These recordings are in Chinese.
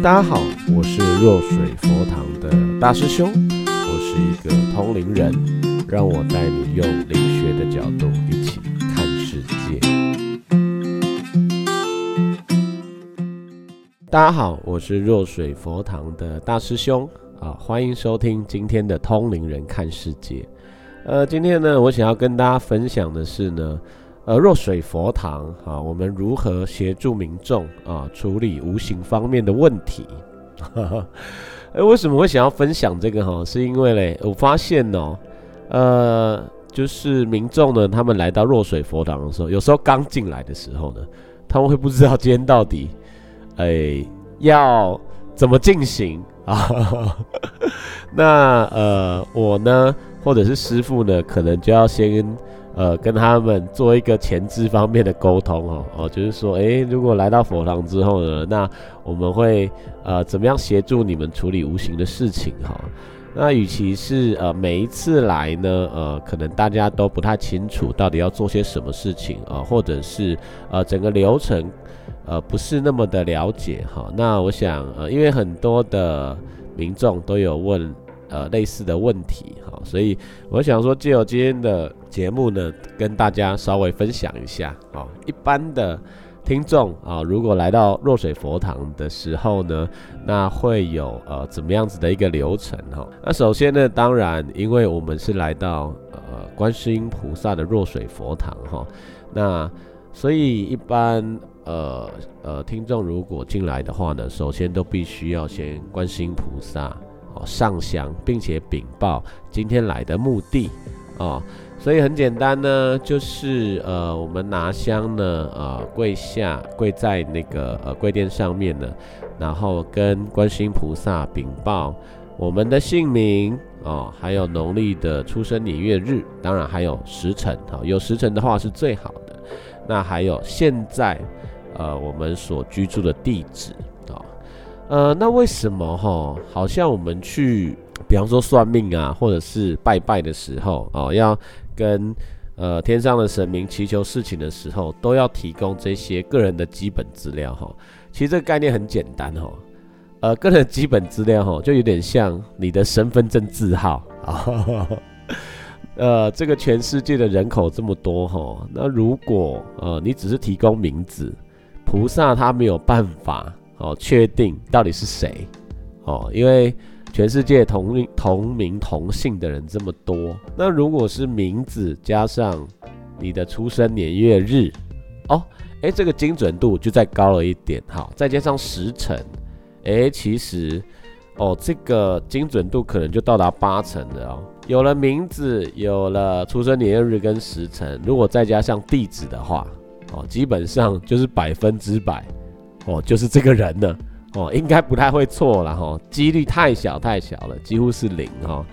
大家好，我是若水佛堂的大师兄，我是一个通灵人，让我带你用灵学的角度一起看世界。大家好，我是若水佛堂的大师兄啊，欢迎收听今天的通灵人看世界。呃，今天呢，我想要跟大家分享的是呢。呃，若水佛堂啊，我们如何协助民众啊处理无形方面的问题？哎，为什么会想要分享这个哈？是因为嘞，我发现哦，呃，就是民众呢，他们来到若水佛堂的时候，有时候刚进来的时候呢，他们会不知道今天到底哎要怎么进行 啊？那呃，我呢，或者是师傅呢，可能就要先。呃，跟他们做一个前置方面的沟通哦，哦，就是说，诶，如果来到佛堂之后呢，那我们会呃怎么样协助你们处理无形的事情哈？那与其是呃每一次来呢，呃，可能大家都不太清楚到底要做些什么事情啊，或者是呃整个流程呃不是那么的了解哈。那我想呃，因为很多的民众都有问。呃，类似的问题，哈，所以我想说，借由今天的节目呢，跟大家稍微分享一下，啊，一般的听众啊，如果来到若水佛堂的时候呢，那会有呃怎么样子的一个流程，哈，那首先呢，当然，因为我们是来到呃观世音菩萨的若水佛堂，哈，那所以一般呃呃听众如果进来的话呢，首先都必须要先观世音菩萨。上香，并且禀报今天来的目的哦，所以很简单呢，就是呃，我们拿香呢，呃，跪下，跪在那个呃跪垫上面呢，然后跟观世音菩萨禀报我们的姓名哦，还有农历的出生年月日，当然还有时辰哈，有时辰的话是最好的。那还有现在呃我们所居住的地址。呃，那为什么哈？好像我们去，比方说算命啊，或者是拜拜的时候哦，要跟呃天上的神明祈求事情的时候，都要提供这些个人的基本资料哈。其实这个概念很简单哈，呃，个人基本资料哈，就有点像你的身份证字号啊。呃，这个全世界的人口这么多哈，那如果呃你只是提供名字，菩萨他没有办法。哦，确定到底是谁？哦，因为全世界同同名同姓的人这么多，那如果是名字加上你的出生年月日，哦，诶，这个精准度就再高了一点。好，再加上时辰，诶，其实，哦，这个精准度可能就到达八成的哦。有了名字，有了出生年月日跟时辰，如果再加上地址的话，哦，基本上就是百分之百。哦，就是这个人呢，哦，应该不太会错了哈，几率太小太小了，几乎是零哈，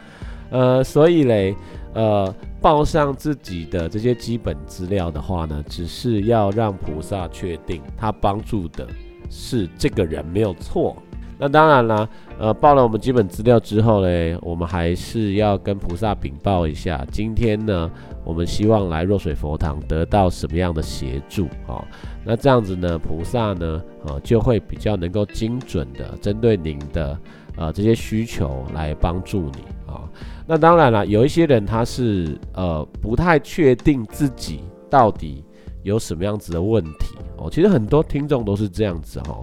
呃，所以嘞，呃，报上自己的这些基本资料的话呢，只是要让菩萨确定他帮助的是这个人没有错。那当然啦，呃，报了我们基本资料之后嘞，我们还是要跟菩萨禀报一下，今天呢，我们希望来若水佛堂得到什么样的协助啊？那这样子呢，菩萨呢，啊，就会比较能够精准的针对您的呃这些需求来帮助你啊。那当然了，有一些人他是呃不太确定自己到底。有什么样子的问题哦？其实很多听众都是这样子哈，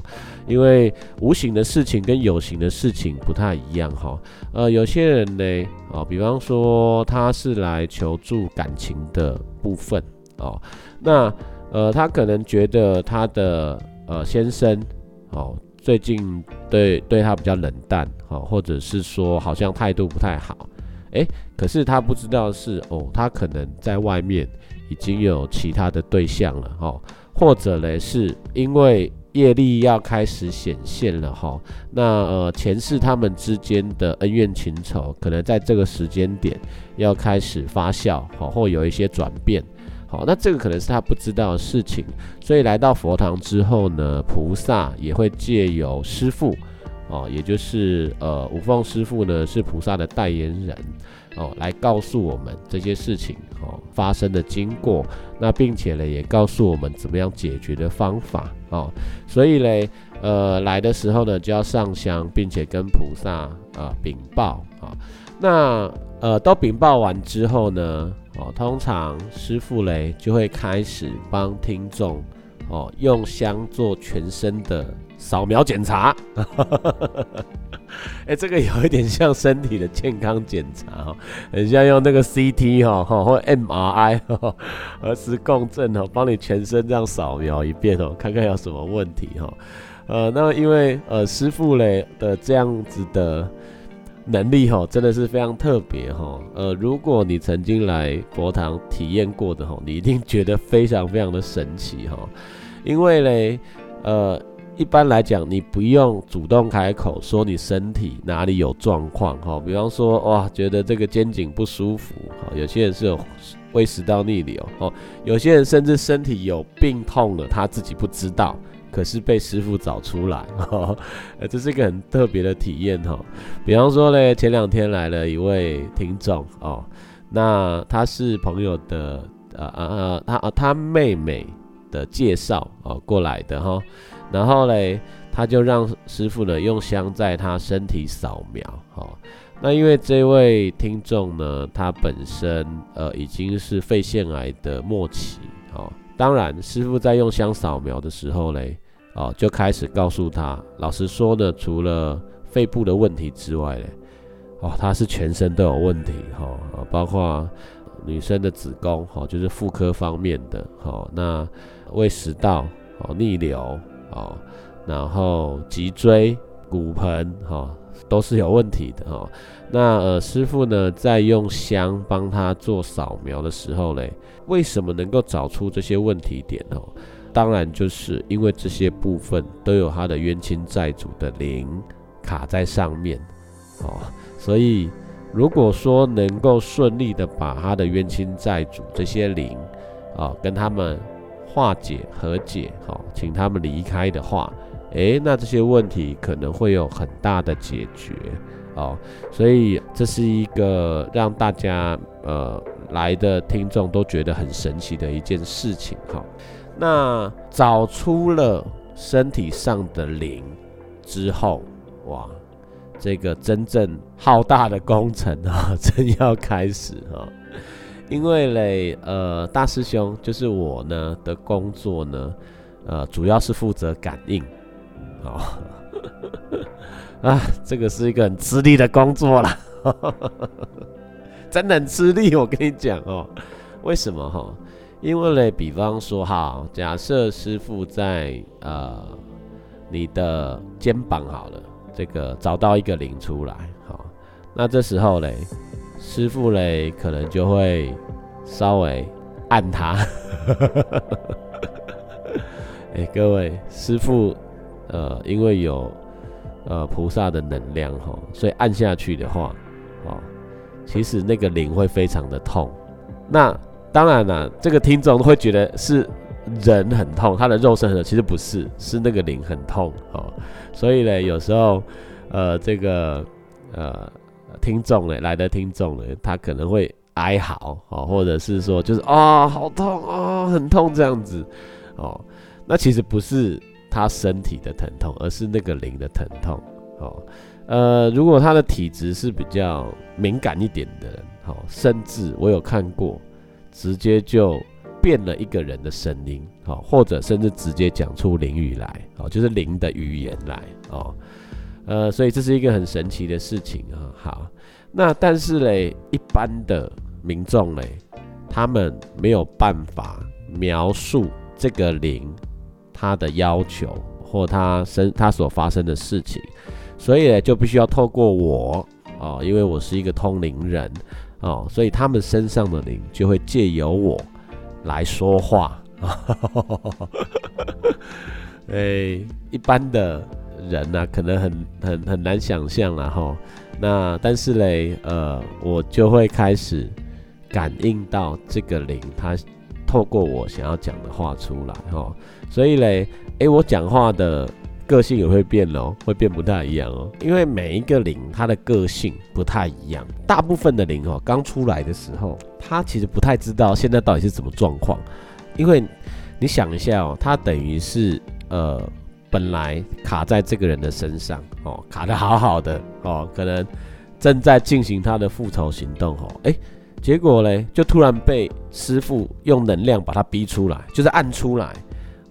因为无形的事情跟有形的事情不太一样哈。呃，有些人呢，哦，比方说他是来求助感情的部分哦，那呃，他可能觉得他的呃先生哦，最近对对他比较冷淡哦，或者是说好像态度不太好，诶，可是他不知道是哦，他可能在外面。已经有其他的对象了哈，或者呢，是因为业力要开始显现了哈，那呃前世他们之间的恩怨情仇，可能在这个时间点要开始发酵，好或有一些转变，好，那这个可能是他不知道的事情，所以来到佛堂之后呢，菩萨也会借由师父，哦，也就是呃五凤师父呢是菩萨的代言人。哦，来告诉我们这些事情。发生的经过，那并且呢也告诉我们怎么样解决的方法哦。所以呢，呃来的时候呢，就要上香，并且跟菩萨啊禀报啊。那呃都禀报完之后呢，哦，通常师傅嘞就会开始帮听众哦用香做全身的扫描检查。哎，这个有一点像身体的健康检查哈，很像用那个 CT 哈哈或 MRI 哈，核磁共振哦，帮你全身这样扫描一遍哦，看看有什么问题哈。呃，那因为呃师傅嘞的这样子的能力哈，真的是非常特别哈。呃，如果你曾经来佛堂体验过的哈，你一定觉得非常非常的神奇哈，因为嘞，呃。一般来讲，你不用主动开口说你身体哪里有状况哈，比方说哇，觉得这个肩颈不舒服哈，有些人是有胃食道逆流哦，有些人甚至身体有病痛了，他自己不知道，可是被师傅找出来，呃，这是一个很特别的体验哈。比方说呢，前两天来了一位听众哦，那他是朋友的呃呃呃，他他妹妹的介绍哦过来的哈。然后嘞，他就让师傅呢用香在他身体扫描，好，那因为这位听众呢，他本身呃已经是肺腺癌的末期，好，当然师傅在用香扫描的时候嘞，哦就开始告诉他，老实说呢，除了肺部的问题之外嘞，哦他是全身都有问题，哈，包括女生的子宫，哈，就是妇科方面的，好，那胃食道，哦逆流。哦，然后脊椎、骨盆哈都是有问题的哈。那呃师傅呢在用香帮他做扫描的时候嘞，为什么能够找出这些问题点哦？当然就是因为这些部分都有他的冤亲债主的灵卡在上面哦。所以如果说能够顺利的把他的冤亲债主这些灵啊跟他们。化解和解，好，请他们离开的话，诶，那这些问题可能会有很大的解决，哦，所以这是一个让大家呃来的听众都觉得很神奇的一件事情，哈。那找出了身体上的灵之后，哇，这个真正浩大的工程啊，正要开始哈。因为嘞，呃，大师兄就是我呢的工作呢，呃，主要是负责感应，哦，啊，这个是一个很吃力的工作啦，真的很吃力，我跟你讲哦，为什么哈？因为嘞，比方说哈，假设师傅在呃你的肩膀好了，这个找到一个零出来，好，那这时候嘞。师傅嘞，可能就会稍微按他。哎，各位师傅，呃，因为有呃菩萨的能量哈，所以按下去的话，哦，其实那个灵会非常的痛。那当然了，这个听众会觉得是人很痛，他的肉身很痛，其实不是，是那个灵很痛哦。所以呢，有时候呃，这个呃。听众呢，来的听众呢，他可能会哀嚎哦，或者是说就是啊，好痛啊，很痛这样子哦。那其实不是他身体的疼痛，而是那个灵的疼痛哦。呃，如果他的体质是比较敏感一点的人，哦，甚至我有看过，直接就变了一个人的声音，哦，或者甚至直接讲出灵语来，哦，就是灵的语言来，哦。呃，所以这是一个很神奇的事情啊。好，那但是嘞，一般的民众嘞，他们没有办法描述这个灵他的要求或他生他所发生的事情，所以呢，就必须要透过我哦，因为我是一个通灵人哦，所以他们身上的灵就会借由我来说话。哎，一般的。人呢，可能很很很难想象了哈。那但是嘞，呃，我就会开始感应到这个灵，它透过我想要讲的话出来哈。所以嘞，诶，我讲话的个性也会变哦，会变不太一样哦。因为每一个灵，它的个性不太一样。大部分的灵哦，刚出来的时候，它其实不太知道现在到底是什么状况。因为你想一下哦，它等于是呃。本来卡在这个人的身上哦，卡的好好的哦，可能正在进行他的复仇行动哦，哎，结果嘞就突然被师傅用能量把他逼出来，就是按出来，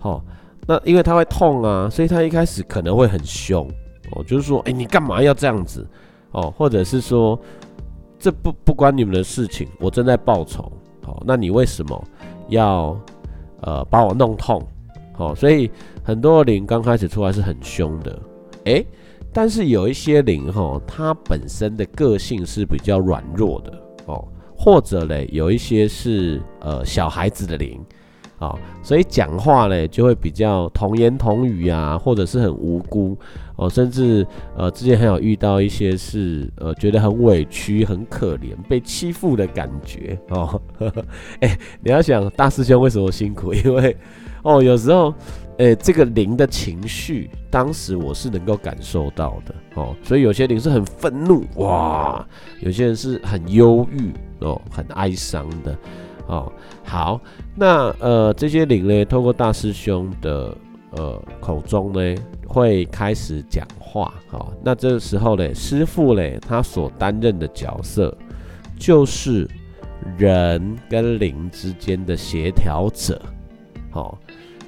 哦，那因为他会痛啊，所以他一开始可能会很凶哦，就是说，哎，你干嘛要这样子哦，或者是说，这不不关你们的事情，我正在报仇，好，那你为什么要呃把我弄痛？哦，所以很多灵刚开始出来是很凶的，诶，但是有一些灵哈，它本身的个性是比较软弱的哦，或者嘞有一些是呃小孩子的灵。啊，所以讲话呢就会比较童言童语啊，或者是很无辜哦，甚至呃之前还有遇到一些是呃觉得很委屈、很可怜、被欺负的感觉哦。哎，你要想大师兄为什么辛苦？因为哦有时候诶这个灵的情绪，当时我是能够感受到的哦，所以有些灵是很愤怒哇，有些人是很忧郁哦，很哀伤的。哦，好，那呃，这些灵呢，透过大师兄的呃口中呢，会开始讲话。好，那这个时候呢，师傅呢，他所担任的角色就是人跟灵之间的协调者。好，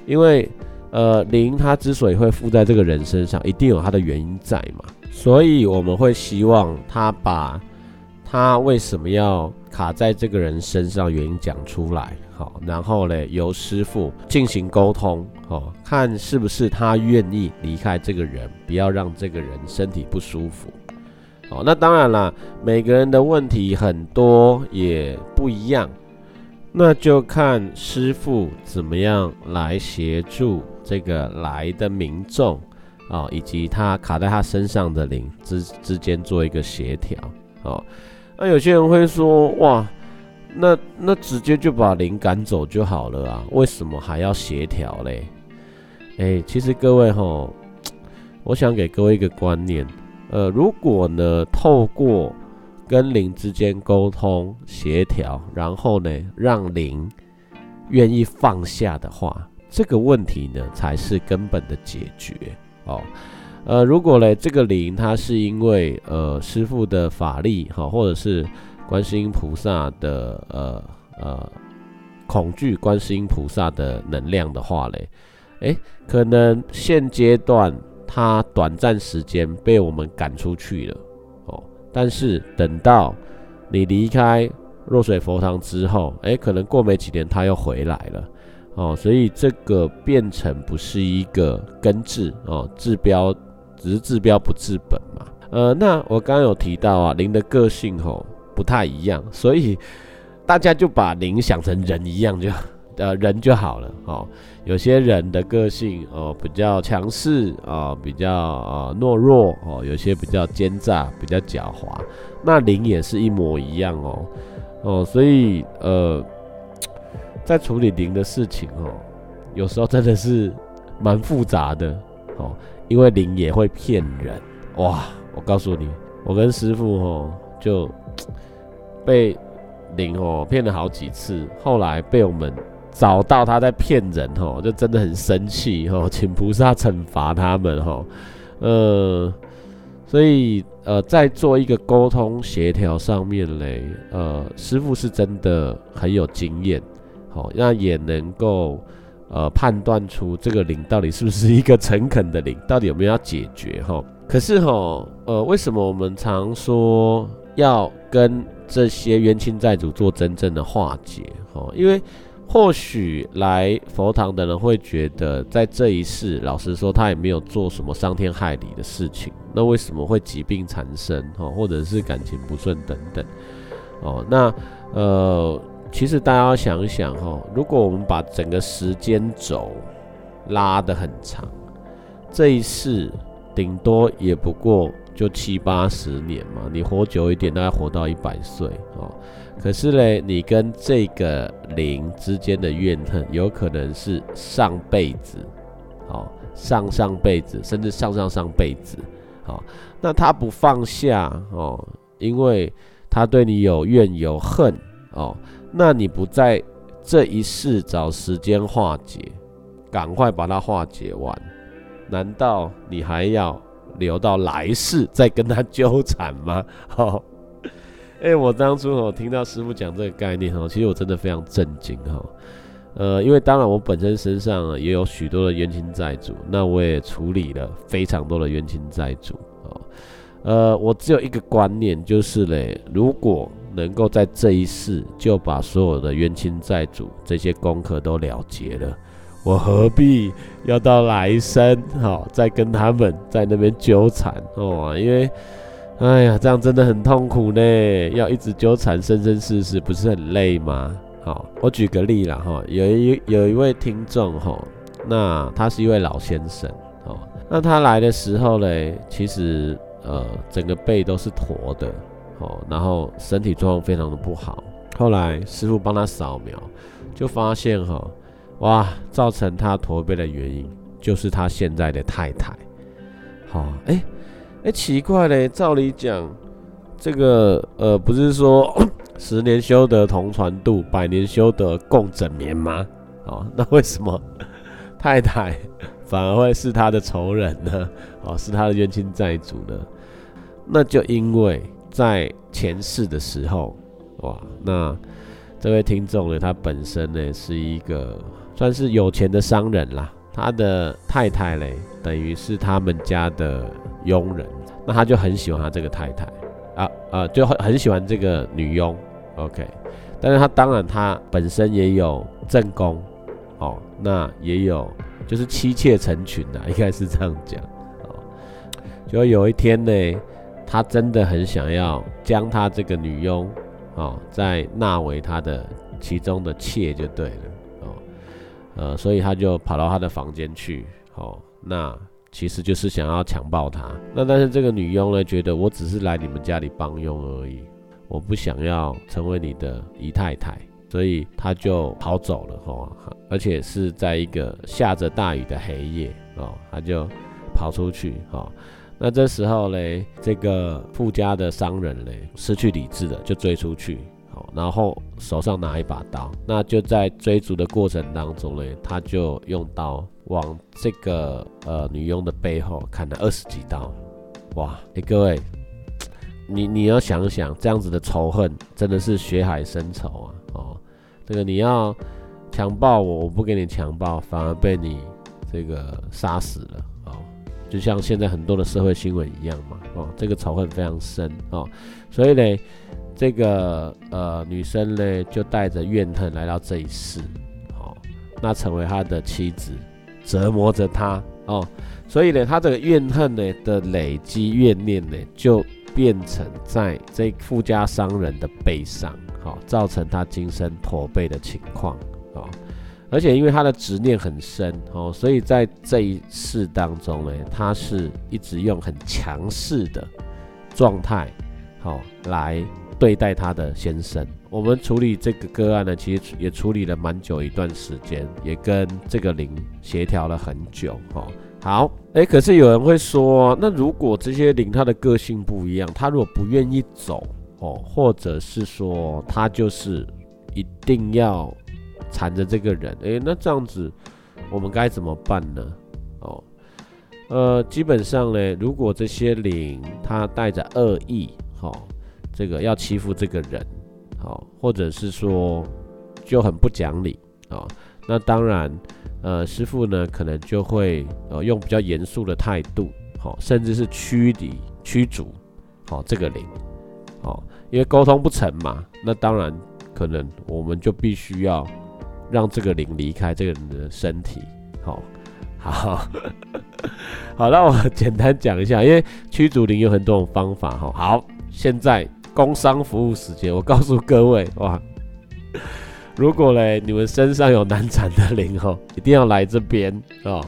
因为呃，灵他之所以会附在这个人身上，一定有他的原因在嘛，所以我们会希望他把他为什么要。卡在这个人身上原因讲出来，好，然后呢，由师傅进行沟通，好，看是不是他愿意离开这个人，不要让这个人身体不舒服，好，那当然了，每个人的问题很多也不一样，那就看师傅怎么样来协助这个来的民众啊，以及他卡在他身上的灵之之间做一个协调，好。那有些人会说，哇，那那直接就把灵赶走就好了啊？为什么还要协调嘞？哎，其实各位哈，我想给各位一个观念，呃，如果呢，透过跟灵之间沟通协调，然后呢，让灵愿意放下的话，这个问题呢，才是根本的解决哦。呃，如果嘞，这个灵它是因为呃师傅的法力哈，或者是观世音菩萨的呃呃恐惧观世音菩萨的能量的话嘞，诶，可能现阶段它短暂时间被我们赶出去了，但是等到你离开若水佛堂之后，诶，可能过没几年他又回来了哦，所以这个变成不是一个根治哦治标。只是治标不治本嘛，呃，那我刚刚有提到啊，灵的个性吼不太一样，所以大家就把灵想成人一样就，呃，人就好了哦。有些人的个性哦比较强势啊，比较啊懦弱哦，有些比较奸诈，比较狡猾，那灵也是一模一样哦，哦，所以呃，在处理灵的事情哦，有时候真的是蛮复杂的哦。因为灵也会骗人哇！我告诉你，我跟师傅哦就被灵哦骗了好几次，后来被我们找到他在骗人哦，就真的很生气哦，请菩萨惩罚他们哦。呃，所以呃在做一个沟通协调上面嘞，呃师傅是真的很有经验，好，那也能够。呃，判断出这个灵到底是不是一个诚恳的灵，到底有没有要解决哈？可是哈，呃，为什么我们常说要跟这些冤亲债主做真正的化解？哈，因为或许来佛堂的人会觉得，在这一世，老实说，他也没有做什么伤天害理的事情，那为什么会疾病缠身？哈，或者是感情不顺等等？哦，那呃。其实大家要想一想哈，如果我们把整个时间轴拉得很长，这一世顶多也不过就七八十年嘛，你活久一点，大概活到一百岁哦。可是嘞，你跟这个灵之间的怨恨，有可能是上辈子，哦，上上辈子，甚至上上上辈子，哦，那他不放下哦，因为他对你有怨有恨哦。那你不在这一世找时间化解，赶快把它化解完，难道你还要留到来世再跟他纠缠吗？哦，哎，我当初哦听到师傅讲这个概念哦，其实我真的非常震惊哈。呃，因为当然我本身身上也有许多的冤亲债主，那我也处理了非常多的冤亲债主啊。呃，我只有一个观念，就是嘞，如果能够在这一世就把所有的冤亲债主这些功课都了结了，我何必要到来生好再跟他们在那边纠缠哦？因为，哎呀，这样真的很痛苦呢，要一直纠缠生生世世，不是很累吗？好，我举个例啦哈，有一有一位听众哈，那他是一位老先生哦，那他来的时候嘞，其实。呃，整个背都是驼的，哦，然后身体状况非常的不好。后来师傅帮他扫描，就发现哈，哇，造成他驼背的原因就是他现在的太太。好，哎，哎，奇怪嘞，照理讲，这个呃，不是说 十年修得同船渡，百年修得共枕眠吗？哦，那为什么 太太反而会是他的仇人呢？哦，是他的冤亲债主呢？那就因为在前世的时候，哇，那这位听众呢，他本身呢是一个算是有钱的商人啦，他的太太嘞，等于是他们家的佣人，那他就很喜欢他这个太太，啊啊，就很很喜欢这个女佣，OK，但是他当然他本身也有正宫，哦，那也有就是妻妾成群的，应该是这样讲，哦，就有一天呢。他真的很想要将他这个女佣，哦，再纳为他的其中的妾就对了，哦，呃，所以他就跑到他的房间去，哦，那其实就是想要强暴她。那但是这个女佣呢，觉得我只是来你们家里帮佣而已，我不想要成为你的姨太太，所以她就跑走了，哦，而且是在一个下着大雨的黑夜，哦，她就跑出去，哦。那这时候嘞，这个富家的商人嘞，失去理智的就追出去，好，然后手上拿一把刀，那就在追逐的过程当中嘞，他就用刀往这个呃女佣的背后砍了二十几刀，哇！哎，各位，你你要想想，这样子的仇恨真的是血海深仇啊！哦，这个你要强暴我，我不给你强暴，反而被你这个杀死了哦。就像现在很多的社会新闻一样嘛，哦，这个仇恨非常深哦，所以呢，这个呃女生呢就带着怨恨来到这一世，哦，那成为他的妻子，折磨着他哦，所以呢，他这个怨恨呢的累积怨念呢，就变成在这富家商人的背上，好，造成他今生驼背的情况，啊。而且因为他的执念很深哦，所以在这一世当中呢，他是一直用很强势的状态，好来对待他的先生。我们处理这个个案呢，其实也处理了蛮久一段时间，也跟这个灵协调了很久。哈，好，哎，可是有人会说，那如果这些灵他的个性不一样，他如果不愿意走哦，或者是说他就是一定要。缠着这个人，诶，那这样子我们该怎么办呢？哦，呃，基本上呢，如果这些灵他带着恶意，好，这个要欺负这个人，好，或者是说就很不讲理啊，那当然，呃，师傅呢可能就会呃用比较严肃的态度，好，甚至是驱离驱逐，好，这个灵，好，因为沟通不成嘛，那当然可能我们就必须要。让这个灵离开这个人的身体，好，好，好，那我简单讲一下，因为驱逐灵有很多种方法，哈，好，现在工商服务时间，我告诉各位，哇，如果嘞你们身上有难产的灵，哈，一定要来这边哦，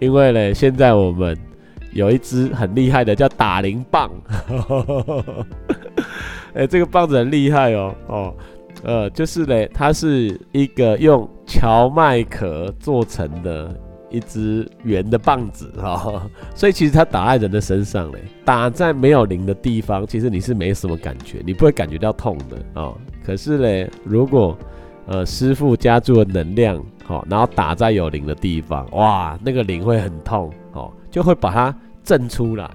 因为嘞现在我们有一支很厉害的叫打灵棒，哎，这个棒子很厉害哦，哦。呃，就是嘞，它是一个用荞麦壳做成的一支圆的棒子哈，所以其实它打在人的身上嘞，打在没有灵的地方，其实你是没什么感觉，你不会感觉到痛的哦。可是嘞，如果呃师傅加注了能量，好，然后打在有灵的地方，哇，那个灵会很痛哦，就会把它震出来。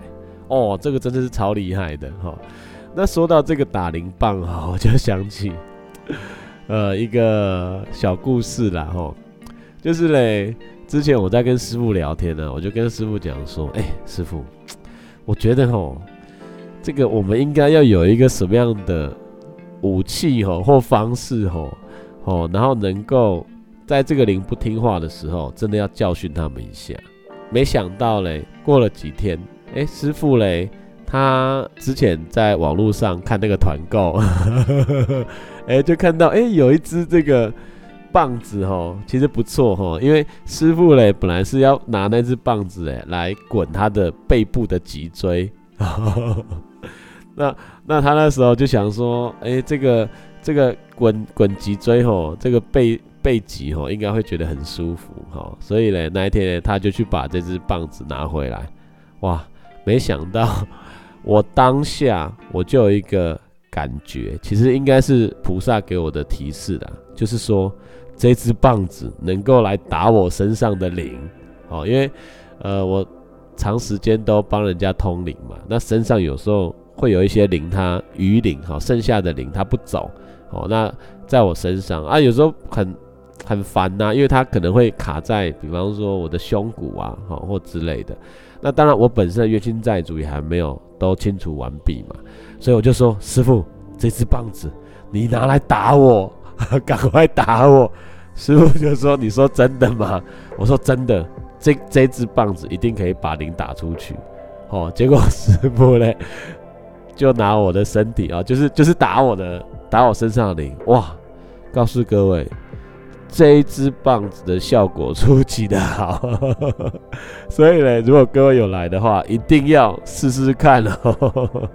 哦，这个真的是超厉害的哈。那说到这个打铃棒哈，我就想起呃一个小故事啦哈，就是嘞，之前我在跟师傅聊天呢，我就跟师傅讲说，哎，师傅，我觉得吼，这个我们应该要有一个什么样的武器吼或方式哈，哦，然后能够在这个灵不听话的时候，真的要教训他们一下。没想到嘞，过了几天。哎，师傅嘞，他之前在网络上看那个团购，哎，就看到哎有一只这个棒子哈，其实不错哈，因为师傅嘞本来是要拿那只棒子哎来滚他的背部的脊椎，那那他那时候就想说，哎，这个这个滚滚脊椎吼，这个背背脊吼应该会觉得很舒服哈，所以嘞那一天呢，他就去把这只棒子拿回来，哇！没想到，我当下我就有一个感觉，其实应该是菩萨给我的提示啦，就是说这支棒子能够来打我身上的灵，哦，因为呃我长时间都帮人家通灵嘛，那身上有时候会有一些灵，它余灵哈，剩下的灵它不走，哦，那在我身上啊，有时候很很烦呐，因为它可能会卡在，比方说我的胸骨啊，好或之类的。那当然，我本身的冤亲债主也还没有都清除完毕嘛，所以我就说：“师傅，这支棒子你拿来打我，赶快打我！”师傅就说：“你说真的吗？”我说：“真的，这这支棒子一定可以把灵打出去。”哦，结果师傅嘞就拿我的身体啊，就是就是打我的，打我身上的灵。哇！告诉各位。这一支棒子的效果出奇的好，所以呢，如果各位有来的话，一定要试试看哦。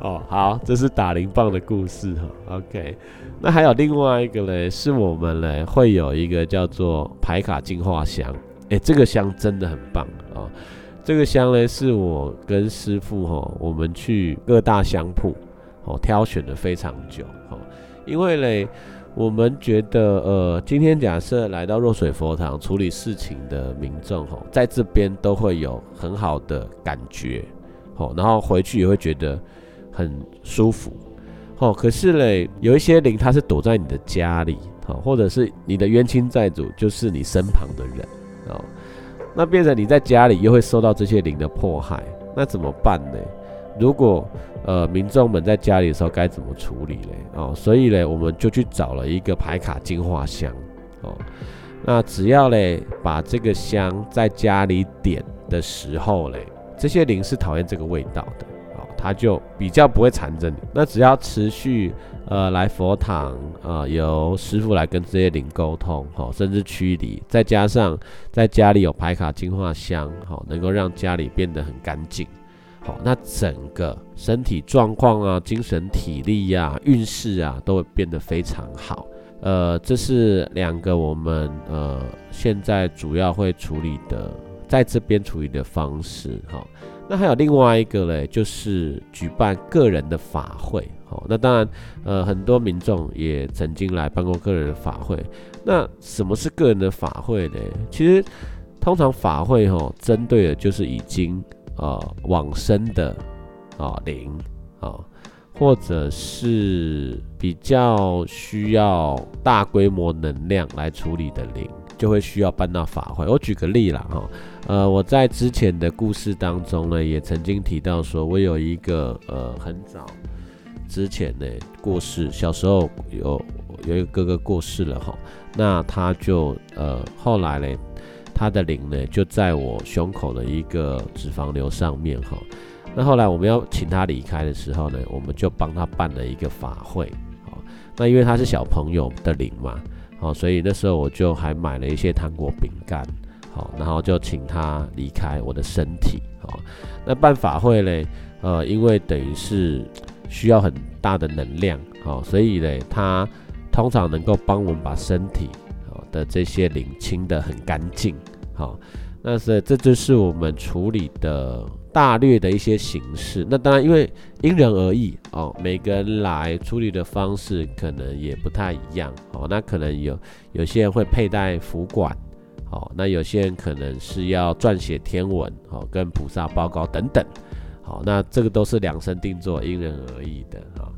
哦，好，这是打铃棒的故事哈。OK，那还有另外一个嘞，是我们嘞会有一个叫做牌卡净化箱。哎，这个箱真的很棒啊！这个箱嘞，是我跟师傅哈，我们去各大香铺哦挑选的非常久哦，因为嘞。我们觉得，呃，今天假设来到若水佛堂处理事情的民众，吼，在这边都会有很好的感觉，吼，然后回去也会觉得很舒服，哦。可是嘞，有一些灵，它是躲在你的家里，哦，或者是你的冤亲债主，就是你身旁的人，哦，那变成你在家里又会受到这些灵的迫害，那怎么办呢？如果呃民众们在家里的时候该怎么处理嘞？哦，所以嘞，我们就去找了一个牌卡净化香哦。那只要嘞把这个香在家里点的时候嘞，这些灵是讨厌这个味道的，它就比较不会缠着你。那只要持续呃来佛堂啊，由师傅来跟这些灵沟通哦，甚至驱离，再加上在家里有牌卡净化香哦，能够让家里变得很干净。好，那整个身体状况啊、精神体力呀、运势啊，都会变得非常好。呃，这是两个我们呃现在主要会处理的，在这边处理的方式。哈，那还有另外一个嘞，就是举办个人的法会。好，那当然，呃，很多民众也曾经来办过个人的法会。那什么是个人的法会呢？其实，通常法会哈，针对的就是已经。呃，往生的啊灵啊，或者是比较需要大规模能量来处理的灵，就会需要办到法会。我举个例啦，哈，呃，我在之前的故事当中呢，也曾经提到说，我有一个呃很早之前呢过世，小时候有有一个哥哥过世了哈，那他就呃后来呢。他的灵呢，就在我胸口的一个脂肪瘤上面哈。那后来我们要请他离开的时候呢，我们就帮他办了一个法会。好，那因为他是小朋友的灵嘛，好，所以那时候我就还买了一些糖果饼干，好，然后就请他离开我的身体。好，那办法会呢，呃，因为等于是需要很大的能量，好，所以呢，他通常能够帮我们把身体的这些灵清的很干净。好，那是这就是我们处理的大略的一些形式。那当然，因为因人而异哦，每个人来处理的方式可能也不太一样哦。那可能有有些人会佩戴符管哦，那有些人可能是要撰写天文，哦，跟菩萨报告等等，好，那这个都是量身定做，因人而异的，哈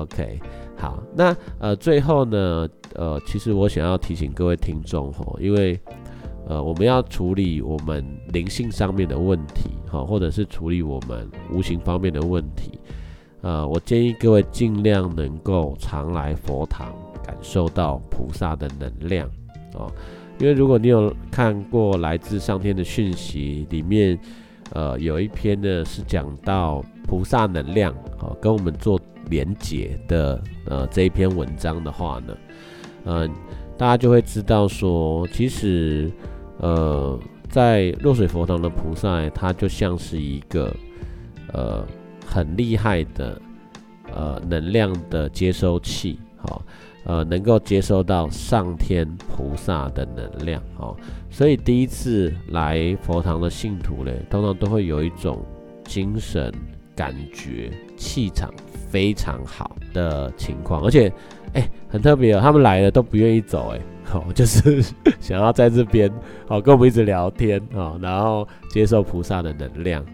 ，OK，好，那呃最后呢，呃，其实我想要提醒各位听众，哈，因为呃我们要处理我们灵性上面的问题，哈，或者是处理我们无形方面的问题，呃，我建议各位尽量能够常来佛堂，感受到菩萨的能量，哦。因为如果你有看过来自上天的讯息，里面，呃，有一篇呢是讲到菩萨能量，哦，跟我们做连结的，呃，这一篇文章的话呢，嗯，大家就会知道说，其实，呃，在落水佛堂的菩萨，它就像是一个，呃，很厉害的，呃，能量的接收器，好。呃，能够接收到上天菩萨的能量哦，所以第一次来佛堂的信徒嘞，通常都会有一种精神感觉、气场非常好的情况，而且，哎，很特别哦，他们来了都不愿意走，哎，好，就是 想要在这边好跟我们一直聊天啊，然后接受菩萨的能量，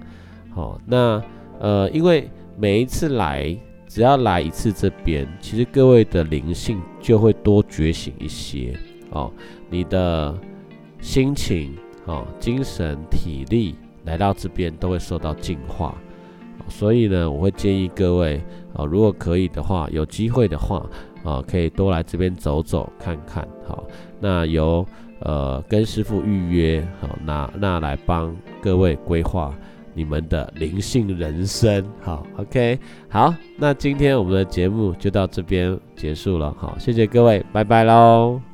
好，那呃，因为每一次来。只要来一次这边，其实各位的灵性就会多觉醒一些哦。你的心情、哦精神、体力来到这边都会受到净化。所以呢，我会建议各位啊，如果可以的话，有机会的话啊，可以多来这边走走看看。好，那由呃跟师傅预约，好，那那来帮各位规划。你们的灵性人生，好，OK，好，那今天我们的节目就到这边结束了，好，谢谢各位，拜拜喽。